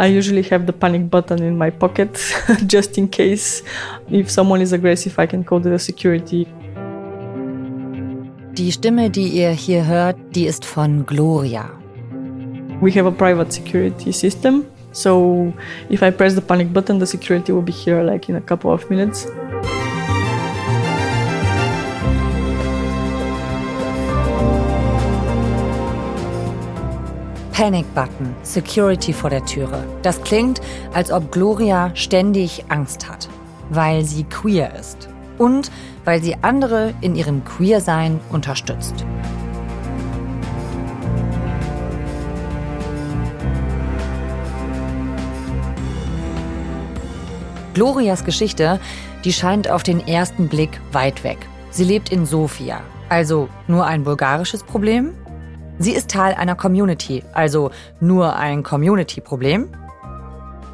I usually have the panic button in my pocket just in case if someone is aggressive, I can call the security. Die Stimme, die ihr hier hört, die ist von Gloria. We have a private security system. So if I press the panic button, the security will be here like in a couple of minutes. Panic Button, Security vor der Türe. Das klingt, als ob Gloria ständig Angst hat, weil sie queer ist und weil sie andere in ihrem Queersein unterstützt. Glorias Geschichte, die scheint auf den ersten Blick weit weg. Sie lebt in Sofia, also nur ein bulgarisches Problem? Sie ist Teil einer Community, also nur ein Community-Problem?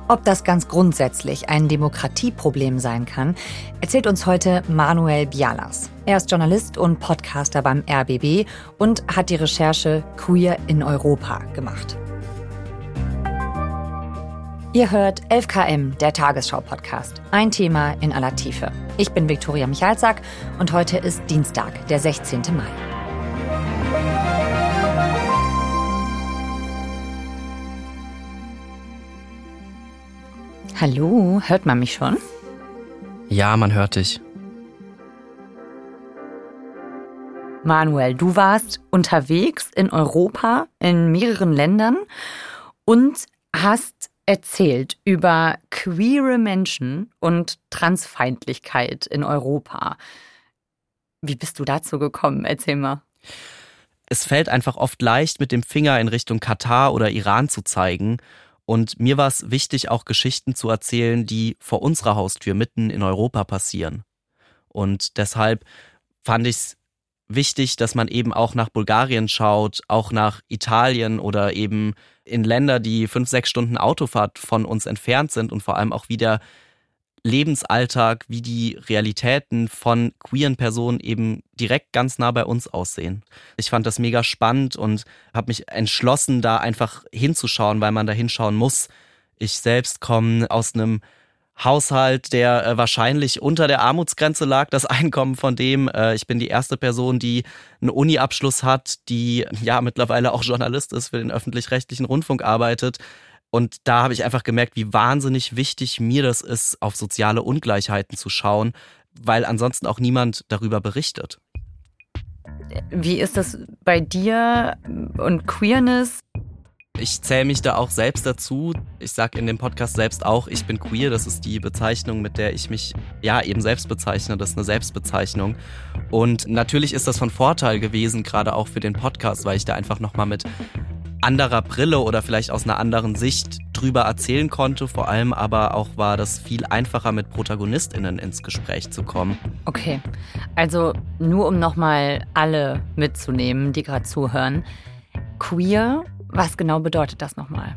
Ob das ganz grundsätzlich ein Demokratieproblem sein kann, erzählt uns heute Manuel Bialas. Er ist Journalist und Podcaster beim RBB und hat die Recherche Queer in Europa gemacht. Ihr hört 11KM, der Tagesschau-Podcast. Ein Thema in aller Tiefe. Ich bin Viktoria Michalzack und heute ist Dienstag, der 16. Mai. Hallo, hört man mich schon? Ja, man hört dich. Manuel, du warst unterwegs in Europa, in mehreren Ländern und hast erzählt über queere Menschen und Transfeindlichkeit in Europa. Wie bist du dazu gekommen? Erzähl mal. Es fällt einfach oft leicht, mit dem Finger in Richtung Katar oder Iran zu zeigen. Und mir war es wichtig, auch Geschichten zu erzählen, die vor unserer Haustür mitten in Europa passieren. Und deshalb fand ich es wichtig, dass man eben auch nach Bulgarien schaut, auch nach Italien oder eben in Länder, die fünf, sechs Stunden Autofahrt von uns entfernt sind und vor allem auch wieder Lebensalltag, wie die Realitäten von queeren Personen eben direkt ganz nah bei uns aussehen. Ich fand das mega spannend und habe mich entschlossen, da einfach hinzuschauen, weil man da hinschauen muss. Ich selbst komme aus einem Haushalt, der äh, wahrscheinlich unter der Armutsgrenze lag, das Einkommen von dem. Äh, ich bin die erste Person, die einen Uni-Abschluss hat, die ja mittlerweile auch Journalist ist, für den öffentlich-rechtlichen Rundfunk arbeitet. Und da habe ich einfach gemerkt, wie wahnsinnig wichtig mir das ist, auf soziale Ungleichheiten zu schauen, weil ansonsten auch niemand darüber berichtet. Wie ist das bei dir und Queerness? Ich zähle mich da auch selbst dazu. Ich sage in dem Podcast selbst auch, ich bin queer. Das ist die Bezeichnung, mit der ich mich ja eben selbst bezeichne. Das ist eine Selbstbezeichnung. Und natürlich ist das von Vorteil gewesen, gerade auch für den Podcast, weil ich da einfach nochmal mit anderer Brille oder vielleicht aus einer anderen Sicht drüber erzählen konnte. Vor allem aber auch war das viel einfacher, mit ProtagonistInnen ins Gespräch zu kommen. Okay, also nur um nochmal alle mitzunehmen, die gerade zuhören. Queer was genau bedeutet das nochmal?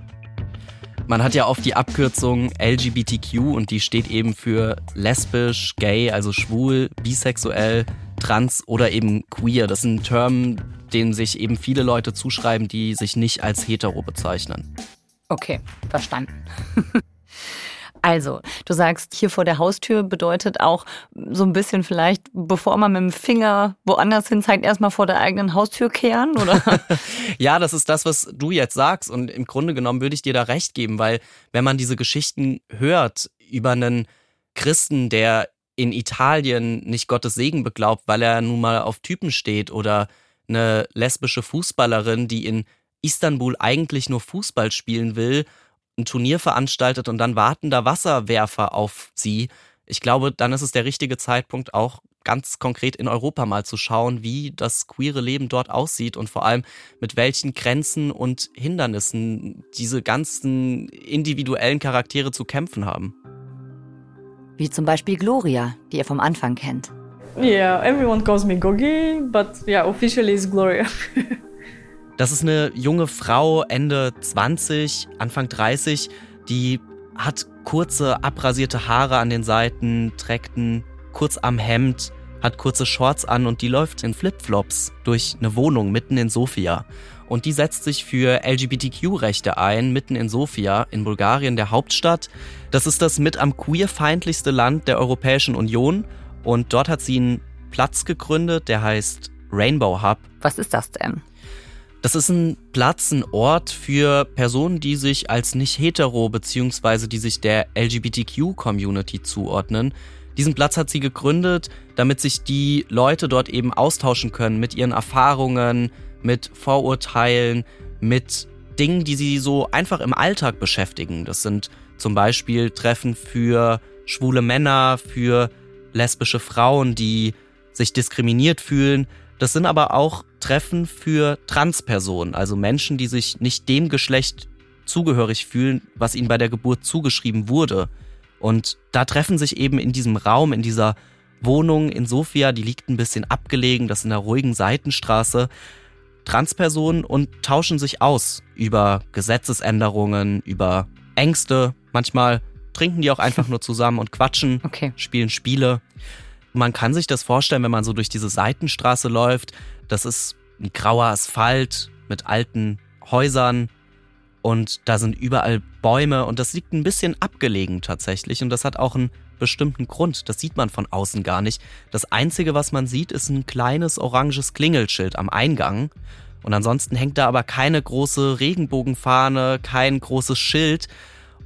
Man hat ja oft die Abkürzung LGBTQ und die steht eben für lesbisch, gay, also schwul, bisexuell, trans oder eben queer. Das sind Term, denen sich eben viele Leute zuschreiben, die sich nicht als hetero bezeichnen. Okay, verstanden. Also, du sagst, hier vor der Haustür bedeutet auch so ein bisschen vielleicht, bevor man mit dem Finger woanders hin zeigt, erstmal vor der eigenen Haustür kehren, oder? ja, das ist das, was du jetzt sagst. Und im Grunde genommen würde ich dir da recht geben, weil wenn man diese Geschichten hört über einen Christen, der in Italien nicht Gottes Segen beglaubt, weil er nun mal auf Typen steht oder eine lesbische Fußballerin, die in Istanbul eigentlich nur Fußball spielen will ein Turnier veranstaltet und dann warten da Wasserwerfer auf sie. Ich glaube, dann ist es der richtige Zeitpunkt, auch ganz konkret in Europa mal zu schauen, wie das queere Leben dort aussieht und vor allem mit welchen Grenzen und Hindernissen diese ganzen individuellen Charaktere zu kämpfen haben. Wie zum Beispiel Gloria, die ihr vom Anfang kennt. Yeah, everyone calls me Gogi, but yeah, officially is Gloria. Das ist eine junge Frau, Ende 20, Anfang 30, die hat kurze, abrasierte Haare an den Seiten, trägt ein kurz am Hemd, hat kurze Shorts an und die läuft in Flipflops durch eine Wohnung mitten in Sofia. Und die setzt sich für LGBTQ-Rechte ein, mitten in Sofia, in Bulgarien, der Hauptstadt. Das ist das mit am queerfeindlichste Land der Europäischen Union. Und dort hat sie einen Platz gegründet, der heißt Rainbow Hub. Was ist das denn? Das ist ein Platz, ein Ort für Personen, die sich als nicht hetero bzw. die sich der LGBTQ-Community zuordnen. Diesen Platz hat sie gegründet, damit sich die Leute dort eben austauschen können mit ihren Erfahrungen, mit Vorurteilen, mit Dingen, die sie so einfach im Alltag beschäftigen. Das sind zum Beispiel Treffen für schwule Männer, für lesbische Frauen, die sich diskriminiert fühlen. Das sind aber auch Treffen für Transpersonen, also Menschen, die sich nicht dem Geschlecht zugehörig fühlen, was ihnen bei der Geburt zugeschrieben wurde. Und da treffen sich eben in diesem Raum, in dieser Wohnung in Sofia, die liegt ein bisschen abgelegen, das in einer ruhigen Seitenstraße, Transpersonen und tauschen sich aus über Gesetzesänderungen, über Ängste. Manchmal trinken die auch einfach nur zusammen und quatschen, okay. spielen Spiele. Man kann sich das vorstellen, wenn man so durch diese Seitenstraße läuft. Das ist ein grauer Asphalt mit alten Häusern und da sind überall Bäume und das liegt ein bisschen abgelegen tatsächlich und das hat auch einen bestimmten Grund. Das sieht man von außen gar nicht. Das Einzige, was man sieht, ist ein kleines oranges Klingelschild am Eingang. Und ansonsten hängt da aber keine große Regenbogenfahne, kein großes Schild.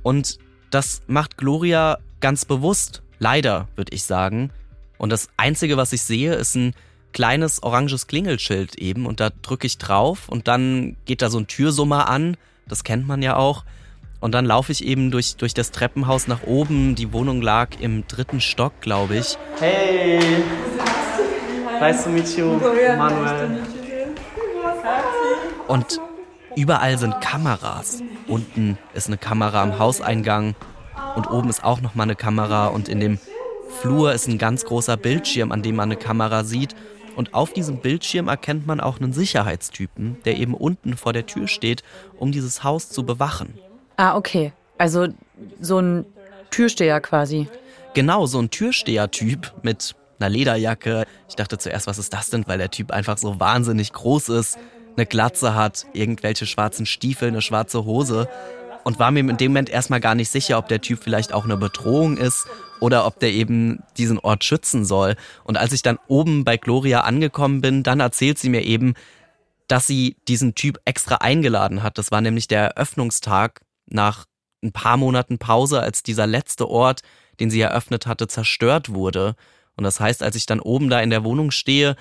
Und das macht Gloria ganz bewusst, leider, würde ich sagen, und das Einzige, was ich sehe, ist ein kleines oranges Klingelschild eben und da drücke ich drauf und dann geht da so ein Türsummer an, das kennt man ja auch. Und dann laufe ich eben durch, durch das Treppenhaus nach oben. Die Wohnung lag im dritten Stock, glaube ich. Hey! Nice to meet you, Manuel. Und überall sind Kameras. Unten ist eine Kamera am Hauseingang und oben ist auch noch mal eine Kamera und in dem Flur ist ein ganz großer Bildschirm, an dem man eine Kamera sieht. Und auf diesem Bildschirm erkennt man auch einen Sicherheitstypen, der eben unten vor der Tür steht, um dieses Haus zu bewachen. Ah, okay. Also so ein Türsteher quasi. Genau, so ein Türsteher-Typ mit einer Lederjacke. Ich dachte zuerst, was ist das denn, weil der Typ einfach so wahnsinnig groß ist, eine Glatze hat, irgendwelche schwarzen Stiefel, eine schwarze Hose und war mir in dem Moment erstmal gar nicht sicher, ob der Typ vielleicht auch eine Bedrohung ist oder ob der eben diesen Ort schützen soll. Und als ich dann oben bei Gloria angekommen bin, dann erzählt sie mir eben, dass sie diesen Typ extra eingeladen hat. Das war nämlich der Eröffnungstag nach ein paar Monaten Pause, als dieser letzte Ort, den sie eröffnet hatte, zerstört wurde. Und das heißt, als ich dann oben da in der Wohnung stehe,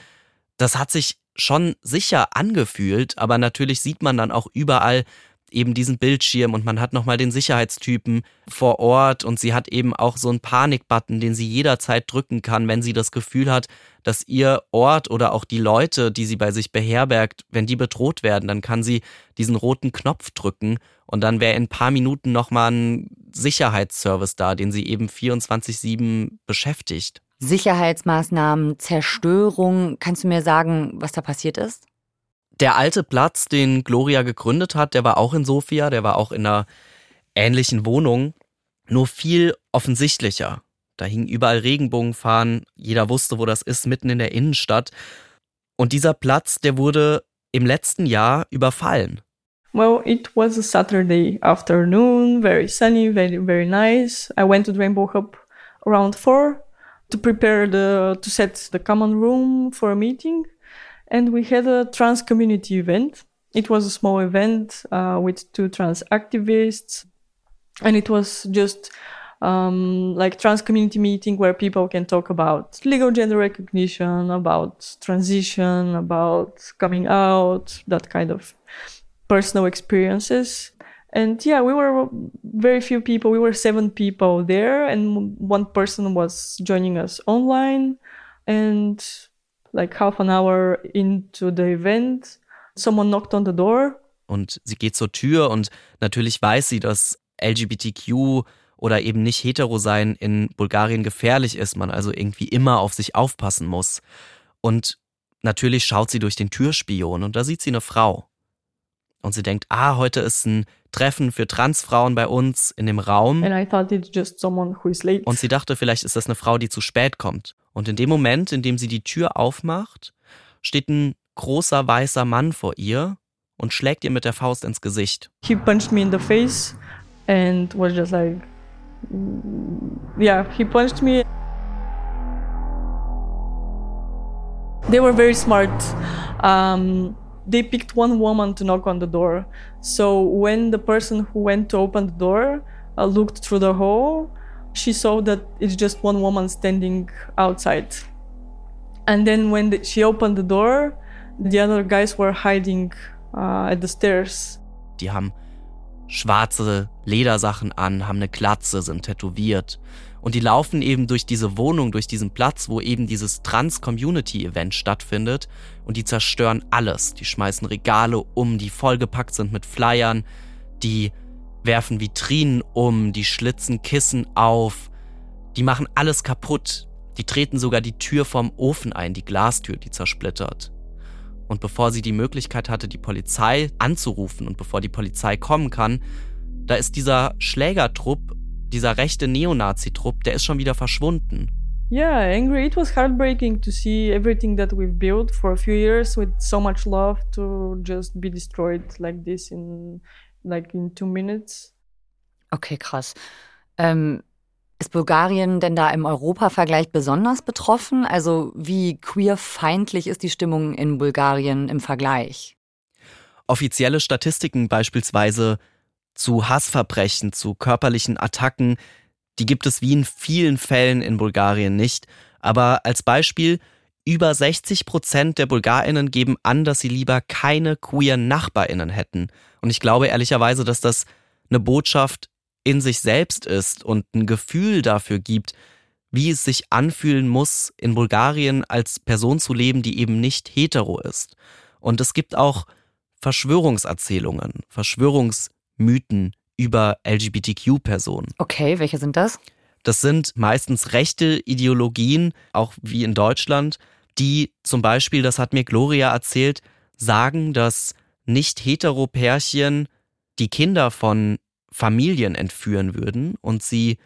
das hat sich schon sicher angefühlt, aber natürlich sieht man dann auch überall eben diesen Bildschirm und man hat nochmal den Sicherheitstypen vor Ort und sie hat eben auch so einen Panikbutton, den sie jederzeit drücken kann, wenn sie das Gefühl hat, dass ihr Ort oder auch die Leute, die sie bei sich beherbergt, wenn die bedroht werden, dann kann sie diesen roten Knopf drücken und dann wäre in ein paar Minuten nochmal ein Sicherheitsservice da, den sie eben 24-7 beschäftigt. Sicherheitsmaßnahmen, Zerstörung. Kannst du mir sagen, was da passiert ist? Der alte Platz, den Gloria gegründet hat, der war auch in Sofia, der war auch in einer ähnlichen Wohnung, nur viel offensichtlicher. Da hingen überall Regenbogenfahnen, jeder wusste, wo das ist, mitten in der Innenstadt. Und dieser Platz, der wurde im letzten Jahr überfallen. Well, it was a Saturday afternoon, very sunny, very, very nice. I went to the Rainbow Hub around four to prepare the, to set the common room for a meeting. and we had a trans community event. It was a small event uh, with two trans activists, and it was just um, like trans community meeting where people can talk about legal gender recognition, about transition, about coming out, that kind of personal experiences. And yeah, we were very few people. We were seven people there, and one person was joining us online. And like half an hour into the event, someone knocked on the door. Und sie geht zur Tür und natürlich weiß sie, dass LGBTQ oder eben nicht hetero sein in Bulgarien gefährlich ist, man also irgendwie immer auf sich aufpassen muss. Und natürlich schaut sie durch den Türspion und da sieht sie eine Frau. Und sie denkt, ah, heute ist ein Treffen für Transfrauen bei uns in dem Raum. Und sie dachte, vielleicht ist das eine Frau, die zu spät kommt. Und in dem Moment, in dem sie die Tür aufmacht, steht ein großer weißer Mann vor ihr und schlägt ihr mit der Faust ins Gesicht. He punched me in the face and was just like, yeah, he punched me. They were very smart. Um, they picked one woman to knock on the door. So when the person who went to open the door uh, looked through the hole, she saw that it's just one woman standing outside. And then when the, she opened the door, the other guys were hiding uh, at the stairs. Die haben schwarze Ledersachen an, haben eine Glatze, sind tätowiert. Und die laufen eben durch diese Wohnung, durch diesen Platz, wo eben dieses Trans-Community-Event stattfindet. Und die zerstören alles. Die schmeißen Regale um, die vollgepackt sind mit Flyern. Die werfen Vitrinen um, die schlitzen Kissen auf. Die machen alles kaputt. Die treten sogar die Tür vom Ofen ein, die Glastür, die zersplittert. Und bevor sie die Möglichkeit hatte, die Polizei anzurufen und bevor die Polizei kommen kann, da ist dieser Schlägertrupp, dieser rechte Neonazi-Trupp, der ist schon wieder verschwunden. Yeah, angry. It was heartbreaking to see everything that we've built for a few years with so much love to just be destroyed like this in like in two minutes. Okay, krass. Ähm, ist Bulgarien denn da im Europavergleich besonders betroffen? Also wie queerfeindlich ist die Stimmung in Bulgarien im Vergleich? Offizielle Statistiken beispielsweise zu Hassverbrechen, zu körperlichen Attacken, die gibt es wie in vielen Fällen in Bulgarien nicht. Aber als Beispiel, über 60 Prozent der BulgarInnen geben an, dass sie lieber keine queer NachbarInnen hätten. Und ich glaube ehrlicherweise, dass das eine Botschaft in sich selbst ist und ein Gefühl dafür gibt, wie es sich anfühlen muss, in Bulgarien als Person zu leben, die eben nicht hetero ist. Und es gibt auch Verschwörungserzählungen, Verschwörungsmythen über LGBTQ-Personen. Okay, welche sind das? Das sind meistens rechte Ideologien, auch wie in Deutschland, die zum Beispiel, das hat mir Gloria erzählt, sagen, dass nicht hetero Pärchen die Kinder von Familien entführen würden und sie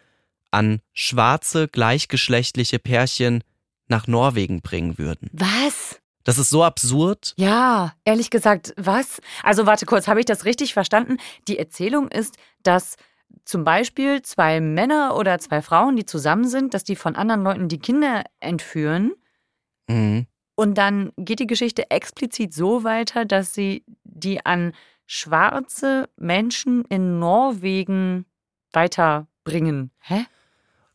an schwarze gleichgeschlechtliche Pärchen nach Norwegen bringen würden. Was? Das ist so absurd. Ja, ehrlich gesagt, was? Also warte kurz, habe ich das richtig verstanden? Die Erzählung ist, dass zum Beispiel zwei Männer oder zwei Frauen, die zusammen sind, dass die von anderen Leuten die Kinder entführen. Mhm. Und dann geht die Geschichte explizit so weiter, dass sie die an schwarze Menschen in Norwegen weiterbringen. Hä?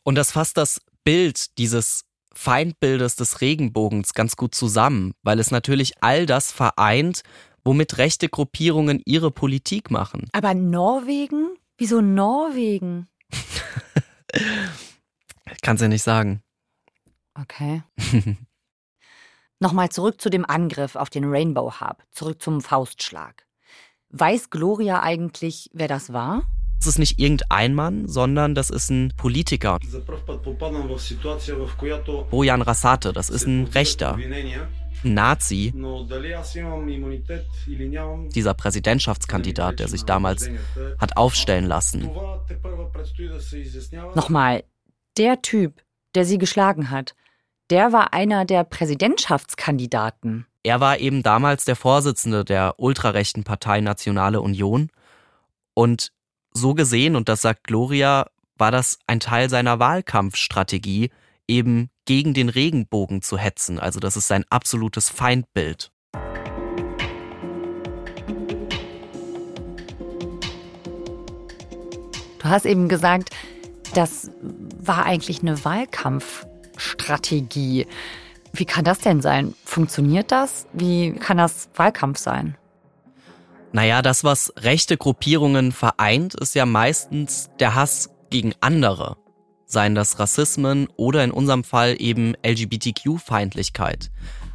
Und das fasst das Bild dieses Feindbildes des Regenbogens ganz gut zusammen, weil es natürlich all das vereint, womit rechte Gruppierungen ihre Politik machen. Aber Norwegen? Wieso Norwegen? Kannst ja nicht sagen. Okay. Nochmal zurück zu dem Angriff auf den Rainbow Hub, zurück zum Faustschlag. Weiß Gloria eigentlich, wer das war? Das ist nicht irgendein Mann, sondern das ist ein Politiker. Bojan Rasate, das ist ein Rechter, ein Nazi, dieser Präsidentschaftskandidat, der sich damals hat aufstellen lassen. Nochmal, der Typ, der sie geschlagen hat, der war einer der Präsidentschaftskandidaten. Er war eben damals der Vorsitzende der ultrarechten Partei Nationale Union. Und so gesehen, und das sagt Gloria, war das ein Teil seiner Wahlkampfstrategie, eben gegen den Regenbogen zu hetzen. Also das ist sein absolutes Feindbild. Du hast eben gesagt, das war eigentlich eine Wahlkampfstrategie. Wie kann das denn sein? Funktioniert das? Wie kann das Wahlkampf sein? Naja, das, was rechte Gruppierungen vereint, ist ja meistens der Hass gegen andere. Seien das Rassismen oder in unserem Fall eben LGBTQ-Feindlichkeit.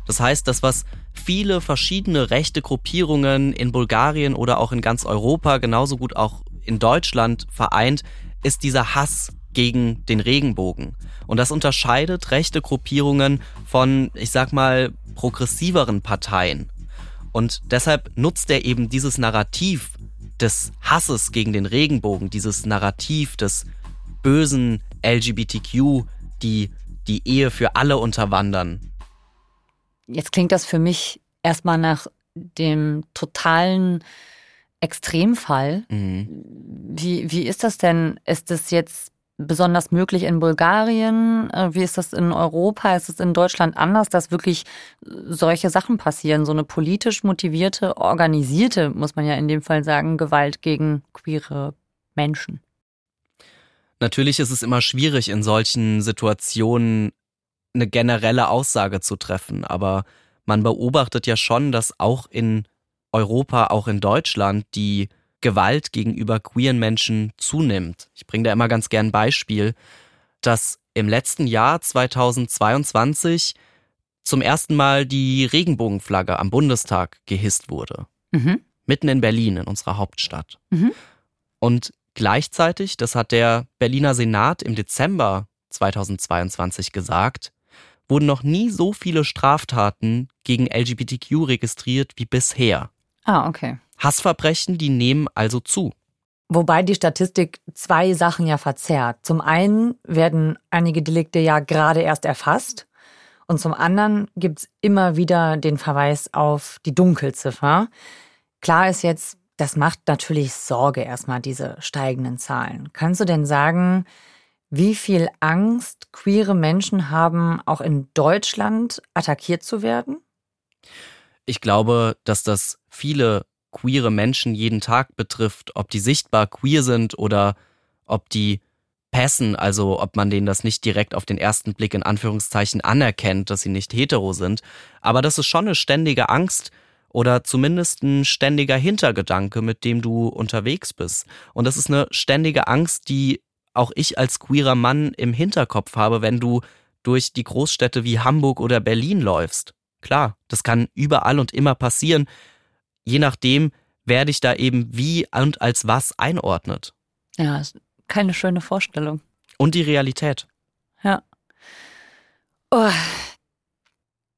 Das heißt, das, was viele verschiedene rechte Gruppierungen in Bulgarien oder auch in ganz Europa, genauso gut auch in Deutschland vereint, ist dieser Hass gegen den Regenbogen. Und das unterscheidet rechte Gruppierungen von, ich sag mal, progressiveren Parteien. Und deshalb nutzt er eben dieses Narrativ des Hasses gegen den Regenbogen, dieses Narrativ des bösen LGBTQ, die die Ehe für alle unterwandern. Jetzt klingt das für mich erstmal nach dem totalen Extremfall. Mhm. Wie, wie ist das denn? Ist das jetzt besonders möglich in Bulgarien? Äh, wie ist das in Europa? Ist es in Deutschland anders, dass wirklich solche Sachen passieren? So eine politisch motivierte, organisierte, muss man ja in dem Fall sagen, Gewalt gegen queere Menschen. Natürlich ist es immer schwierig, in solchen Situationen eine generelle Aussage zu treffen, aber man beobachtet ja schon, dass auch in Europa, auch in Deutschland, die Gewalt gegenüber queeren Menschen zunimmt. Ich bringe da immer ganz gern ein Beispiel, dass im letzten Jahr 2022 zum ersten Mal die Regenbogenflagge am Bundestag gehisst wurde. Mhm. Mitten in Berlin, in unserer Hauptstadt. Mhm. Und gleichzeitig, das hat der Berliner Senat im Dezember 2022 gesagt, wurden noch nie so viele Straftaten gegen LGBTQ registriert wie bisher. Ah, okay. Hassverbrechen, die nehmen also zu. Wobei die Statistik zwei Sachen ja verzerrt. Zum einen werden einige Delikte ja gerade erst erfasst und zum anderen gibt es immer wieder den Verweis auf die Dunkelziffer. Klar ist jetzt, das macht natürlich Sorge erstmal, diese steigenden Zahlen. Kannst du denn sagen, wie viel Angst queere Menschen haben, auch in Deutschland attackiert zu werden? Ich glaube, dass das viele queere Menschen jeden Tag betrifft, ob die sichtbar queer sind oder ob die passen, also ob man denen das nicht direkt auf den ersten Blick in Anführungszeichen anerkennt, dass sie nicht hetero sind. Aber das ist schon eine ständige Angst oder zumindest ein ständiger Hintergedanke, mit dem du unterwegs bist. Und das ist eine ständige Angst, die auch ich als queerer Mann im Hinterkopf habe, wenn du durch die Großstädte wie Hamburg oder Berlin läufst. Klar, das kann überall und immer passieren. Je nachdem, wer dich da eben wie und als was einordnet. Ja, keine schöne Vorstellung. Und die Realität. Ja. Oh.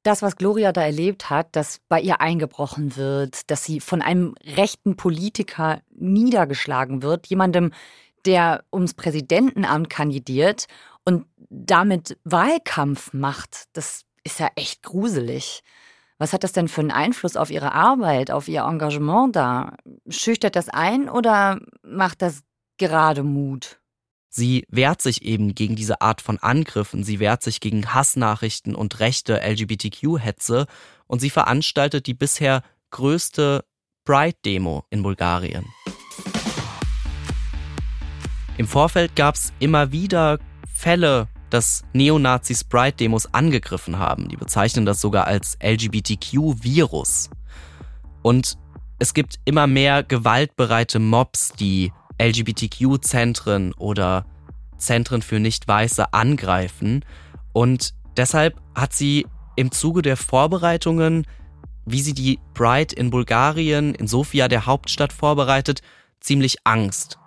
Das, was Gloria da erlebt hat, dass bei ihr eingebrochen wird, dass sie von einem rechten Politiker niedergeschlagen wird, jemandem, der ums Präsidentenamt kandidiert und damit Wahlkampf macht, das ist ja echt gruselig. Was hat das denn für einen Einfluss auf Ihre Arbeit, auf Ihr Engagement da? Schüchtert das ein oder macht das gerade Mut? Sie wehrt sich eben gegen diese Art von Angriffen, sie wehrt sich gegen Hassnachrichten und rechte LGBTQ-Hetze und sie veranstaltet die bisher größte Pride-Demo in Bulgarien. Im Vorfeld gab es immer wieder Fälle, dass Neonazis Pride-Demos angegriffen haben. Die bezeichnen das sogar als LGBTQ-Virus. Und es gibt immer mehr gewaltbereite Mobs, die LGBTQ-Zentren oder Zentren für Nicht-Weiße angreifen. Und deshalb hat sie im Zuge der Vorbereitungen, wie sie die Pride in Bulgarien, in Sofia, der Hauptstadt, vorbereitet, ziemlich Angst.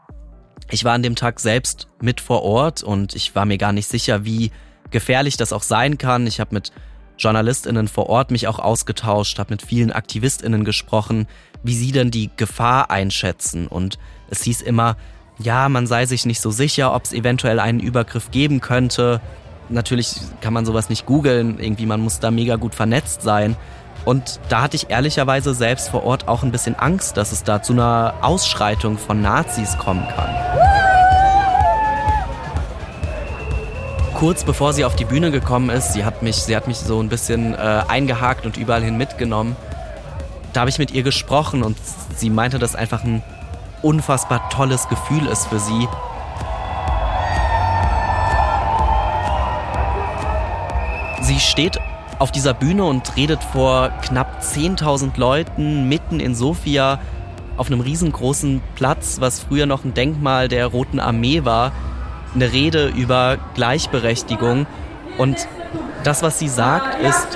Ich war an dem Tag selbst mit vor Ort und ich war mir gar nicht sicher, wie gefährlich das auch sein kann. Ich habe mit Journalistinnen vor Ort mich auch ausgetauscht, habe mit vielen Aktivistinnen gesprochen, wie sie denn die Gefahr einschätzen. Und es hieß immer, ja, man sei sich nicht so sicher, ob es eventuell einen Übergriff geben könnte. Natürlich kann man sowas nicht googeln, irgendwie man muss da mega gut vernetzt sein. Und da hatte ich ehrlicherweise selbst vor Ort auch ein bisschen Angst, dass es da zu einer Ausschreitung von Nazis kommen kann. Kurz bevor sie auf die Bühne gekommen ist, sie hat mich, sie hat mich so ein bisschen äh, eingehakt und überall hin mitgenommen. Da habe ich mit ihr gesprochen und sie meinte, dass einfach ein unfassbar tolles Gefühl ist für sie. Sie steht auf dieser Bühne und redet vor knapp 10.000 Leuten mitten in Sofia auf einem riesengroßen Platz, was früher noch ein Denkmal der Roten Armee war, eine Rede über Gleichberechtigung. Und das, was sie sagt, ist...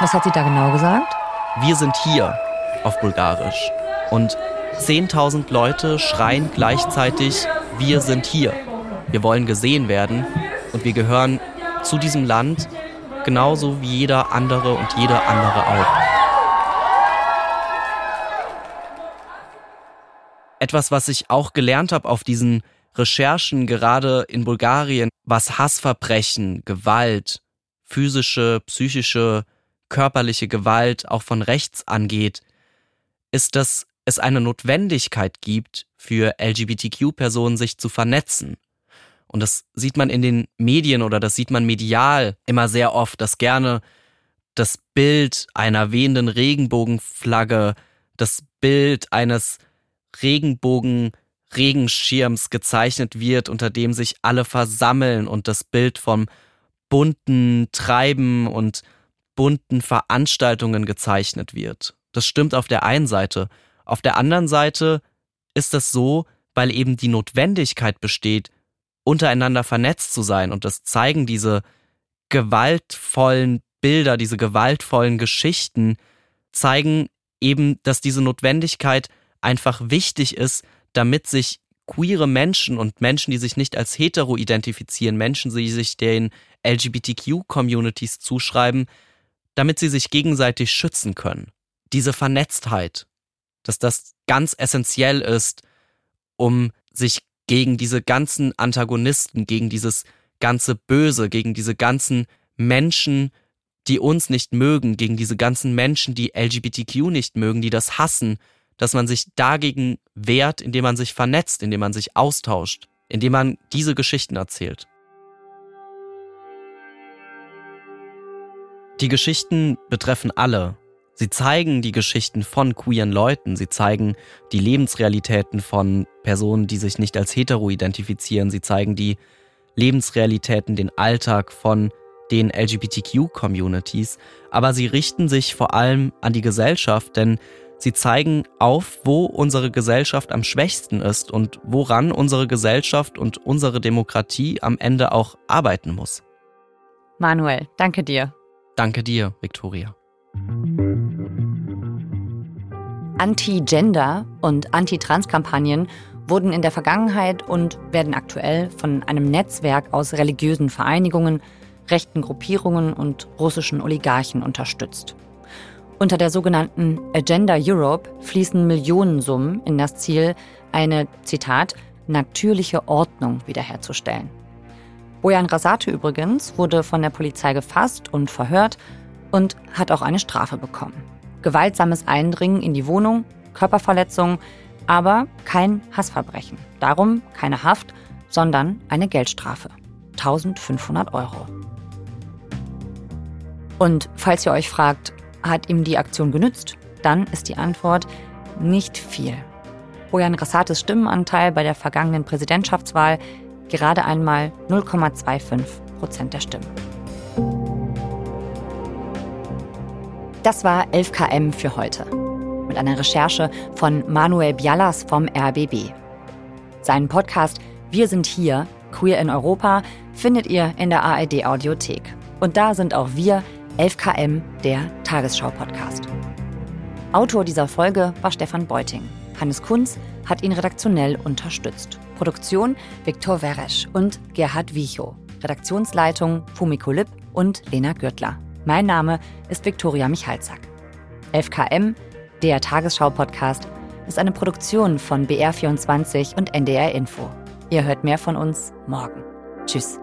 Was hat sie da genau gesagt? Wir sind hier auf Bulgarisch. Und 10.000 Leute schreien gleichzeitig, wir sind hier. Wir wollen gesehen werden und wir gehören zu diesem Land genauso wie jeder andere und jeder andere auch. etwas, was ich auch gelernt habe auf diesen Recherchen, gerade in Bulgarien, was Hassverbrechen, Gewalt, physische, psychische, körperliche Gewalt auch von rechts angeht, ist, dass es eine Notwendigkeit gibt, für LGBTQ-Personen sich zu vernetzen. Und das sieht man in den Medien oder das sieht man medial immer sehr oft, dass gerne das Bild einer wehenden Regenbogenflagge, das Bild eines Regenbogen-Regenschirms gezeichnet wird, unter dem sich alle versammeln und das Bild vom bunten Treiben und bunten Veranstaltungen gezeichnet wird. Das stimmt auf der einen Seite. Auf der anderen Seite ist das so, weil eben die Notwendigkeit besteht, untereinander vernetzt zu sein. Und das zeigen diese gewaltvollen Bilder, diese gewaltvollen Geschichten, zeigen eben, dass diese Notwendigkeit einfach wichtig ist, damit sich queere Menschen und Menschen, die sich nicht als hetero identifizieren, Menschen, die sich den LGBTQ-Communities zuschreiben, damit sie sich gegenseitig schützen können. Diese Vernetztheit, dass das ganz essentiell ist, um sich gegen diese ganzen Antagonisten, gegen dieses ganze Böse, gegen diese ganzen Menschen, die uns nicht mögen, gegen diese ganzen Menschen, die LGBTQ nicht mögen, die das hassen, dass man sich dagegen wehrt, indem man sich vernetzt, indem man sich austauscht, indem man diese Geschichten erzählt. Die Geschichten betreffen alle. Sie zeigen die Geschichten von queeren Leuten, sie zeigen die Lebensrealitäten von Personen, die sich nicht als hetero identifizieren, sie zeigen die Lebensrealitäten, den Alltag von den LGBTQ-Communities, aber sie richten sich vor allem an die Gesellschaft, denn sie zeigen auf, wo unsere Gesellschaft am schwächsten ist und woran unsere Gesellschaft und unsere Demokratie am Ende auch arbeiten muss. Manuel, danke dir. Danke dir, Victoria. Anti-Gender- und Anti-Trans-Kampagnen wurden in der Vergangenheit und werden aktuell von einem Netzwerk aus religiösen Vereinigungen, rechten Gruppierungen und russischen Oligarchen unterstützt. Unter der sogenannten Agenda Europe fließen Millionensummen in das Ziel, eine, Zitat, natürliche Ordnung wiederherzustellen. Bojan Rasate übrigens wurde von der Polizei gefasst und verhört und hat auch eine Strafe bekommen. Gewaltsames Eindringen in die Wohnung, Körperverletzung, aber kein Hassverbrechen. Darum keine Haft, sondern eine Geldstrafe. 1500 Euro. Und falls ihr euch fragt, hat ihm die Aktion genützt? Dann ist die Antwort nicht viel. Bojan Rassates Stimmenanteil bei der vergangenen Präsidentschaftswahl gerade einmal 0,25 Prozent der Stimmen. Das war 11KM für heute. Mit einer Recherche von Manuel Bialas vom RBB. Seinen Podcast Wir sind hier, Queer in Europa, findet ihr in der ARD Audiothek. Und da sind auch wir, 11KM, der Tagesschau-Podcast. Autor dieser Folge war Stefan Beuting. Hannes Kunz hat ihn redaktionell unterstützt. Produktion Viktor Weresch und Gerhard Wiechow. Redaktionsleitung Fumiko Lipp und Lena Gürtler. Mein Name ist Viktoria Michalzack. 11KM, der Tagesschau-Podcast, ist eine Produktion von BR24 und NDR Info. Ihr hört mehr von uns morgen. Tschüss.